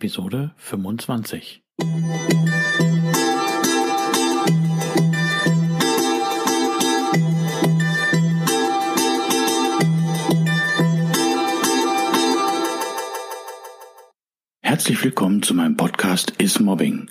Episode 25. Herzlich willkommen zu meinem Podcast Is Mobbing.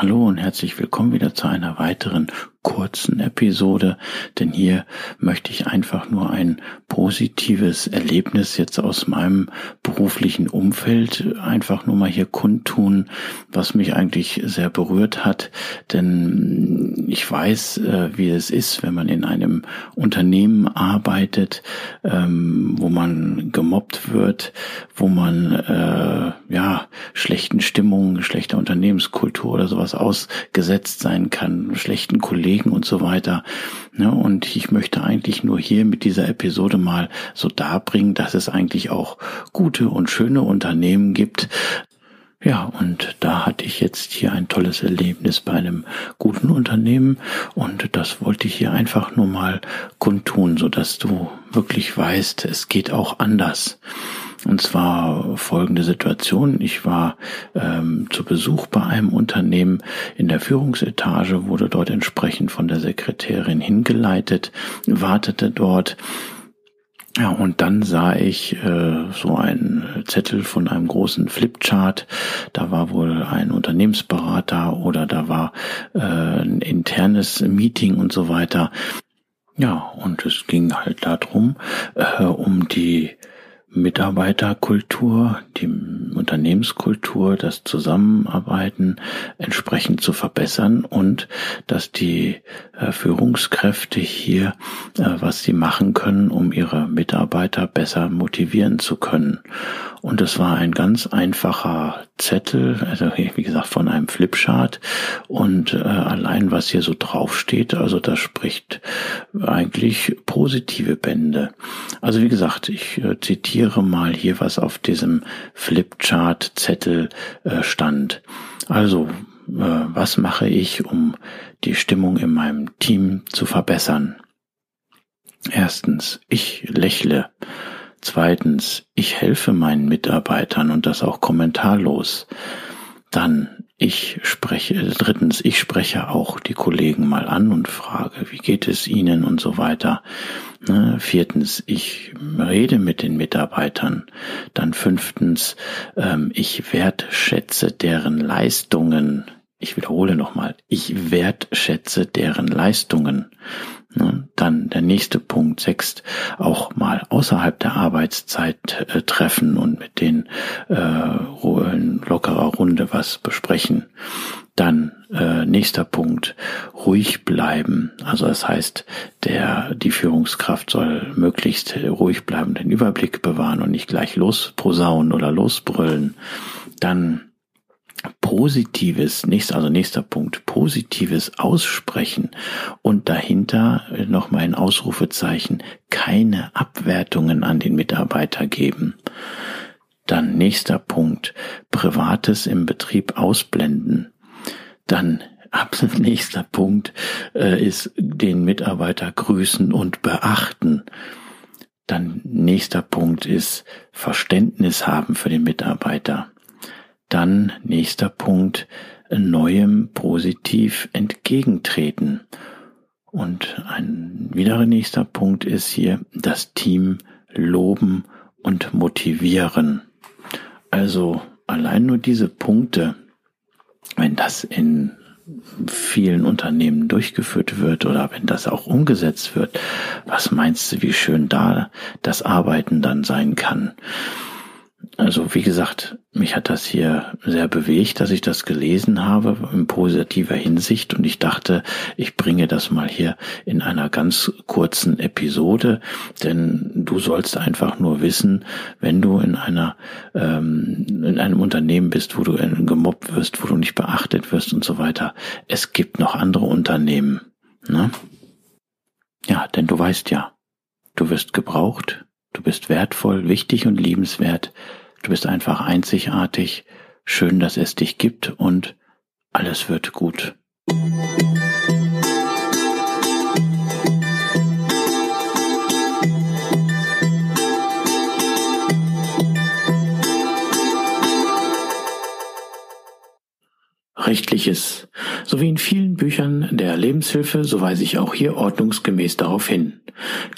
Hallo und herzlich willkommen wieder zu einer weiteren kurzen Episode, denn hier möchte ich einfach nur ein positives Erlebnis jetzt aus meinem beruflichen Umfeld einfach nur mal hier kundtun, was mich eigentlich sehr berührt hat, denn ich weiß, äh, wie es ist, wenn man in einem Unternehmen arbeitet, ähm, wo man gemobbt wird, wo man äh, ja schlechten Stimmungen, schlechter Unternehmenskultur oder sowas ausgesetzt sein kann, schlechten Kollegen und so weiter. Ja, und ich möchte eigentlich nur hier mit dieser Episode mal so darbringen, dass es eigentlich auch gute und schöne Unternehmen gibt, ja, und da hatte ich jetzt hier ein tolles Erlebnis bei einem guten Unternehmen und das wollte ich hier einfach nur mal kundtun, so dass du wirklich weißt, es geht auch anders. Und zwar folgende Situation. Ich war ähm, zu Besuch bei einem Unternehmen in der Führungsetage, wurde dort entsprechend von der Sekretärin hingeleitet, wartete dort. Ja, und dann sah ich äh, so einen Zettel von einem großen Flipchart. Da war wohl ein Unternehmensberater oder da war äh, ein internes Meeting und so weiter. Ja, und es ging halt darum, äh, um die Mitarbeiterkultur, die Unternehmenskultur, das Zusammenarbeiten entsprechend zu verbessern und dass die äh, Führungskräfte hier, äh, was sie machen können, um ihre Mitarbeiter besser motivieren zu können. Und es war ein ganz einfacher Zettel, also wie gesagt von einem Flipchart und äh, allein was hier so draufsteht, also das spricht eigentlich positive Bände. Also wie gesagt, ich äh, zitiere mal hier, was auf diesem Flipchart-Zettel äh, stand. Also äh, was mache ich, um die Stimmung in meinem Team zu verbessern? Erstens, ich lächle. Zweitens, ich helfe meinen Mitarbeitern und das auch kommentarlos. Dann, ich spreche, drittens, ich spreche auch die Kollegen mal an und frage, wie geht es ihnen und so weiter. Ne, viertens, ich rede mit den Mitarbeitern. Dann fünftens, ähm, ich wertschätze deren Leistungen. Ich wiederhole nochmal, ich wertschätze deren Leistungen. Ne? Dann der nächste Punkt, sechs, auch mal außerhalb der Arbeitszeit äh, treffen und mit den äh, in lockerer Runde was besprechen. Dann äh, nächster Punkt, ruhig bleiben. Also das heißt, der die Führungskraft soll möglichst ruhig bleiben, den Überblick bewahren und nicht gleich losposaunen oder losbrüllen. Dann positives, nächster, also nächster Punkt, positives Aussprechen und dahinter nochmal ein Ausrufezeichen, keine Abwertungen an den Mitarbeiter geben. Dann nächster Punkt, Privates im Betrieb ausblenden. Dann nächster Punkt äh, ist den Mitarbeiter grüßen und beachten. Dann nächster Punkt ist Verständnis haben für den Mitarbeiter. Dann nächster Punkt, neuem positiv entgegentreten. Und ein wiederer nächster Punkt ist hier das Team loben und motivieren. Also allein nur diese Punkte, wenn das in vielen Unternehmen durchgeführt wird oder wenn das auch umgesetzt wird, was meinst du, wie schön da das Arbeiten dann sein kann? Also wie gesagt, mich hat das hier sehr bewegt, dass ich das gelesen habe in positiver Hinsicht. Und ich dachte, ich bringe das mal hier in einer ganz kurzen Episode, denn du sollst einfach nur wissen, wenn du in einer ähm, in einem Unternehmen bist, wo du gemobbt wirst, wo du nicht beachtet wirst und so weiter, es gibt noch andere Unternehmen, ne? Ja, denn du weißt ja, du wirst gebraucht, du bist wertvoll, wichtig und liebenswert Du bist einfach einzigartig. Schön, dass es dich gibt und alles wird gut. Rechtliches. So wie in vielen Büchern der Lebenshilfe, so weise ich auch hier ordnungsgemäß darauf hin.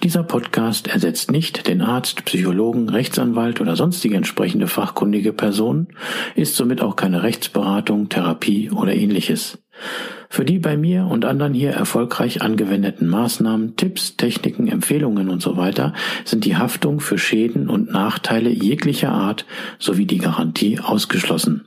Dieser Podcast ersetzt nicht den Arzt, Psychologen, Rechtsanwalt oder sonstige entsprechende fachkundige Person, ist somit auch keine Rechtsberatung, Therapie oder ähnliches. Für die bei mir und anderen hier erfolgreich angewendeten Maßnahmen, Tipps, Techniken, Empfehlungen und so sind die Haftung für Schäden und Nachteile jeglicher Art sowie die Garantie ausgeschlossen.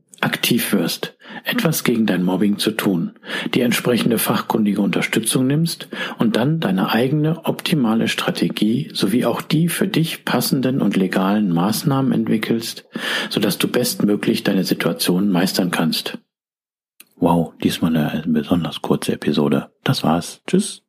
aktiv wirst, etwas gegen dein Mobbing zu tun, die entsprechende fachkundige Unterstützung nimmst und dann deine eigene optimale Strategie sowie auch die für dich passenden und legalen Maßnahmen entwickelst, sodass du bestmöglich deine Situation meistern kannst. Wow, diesmal eine besonders kurze Episode. Das war's. Tschüss.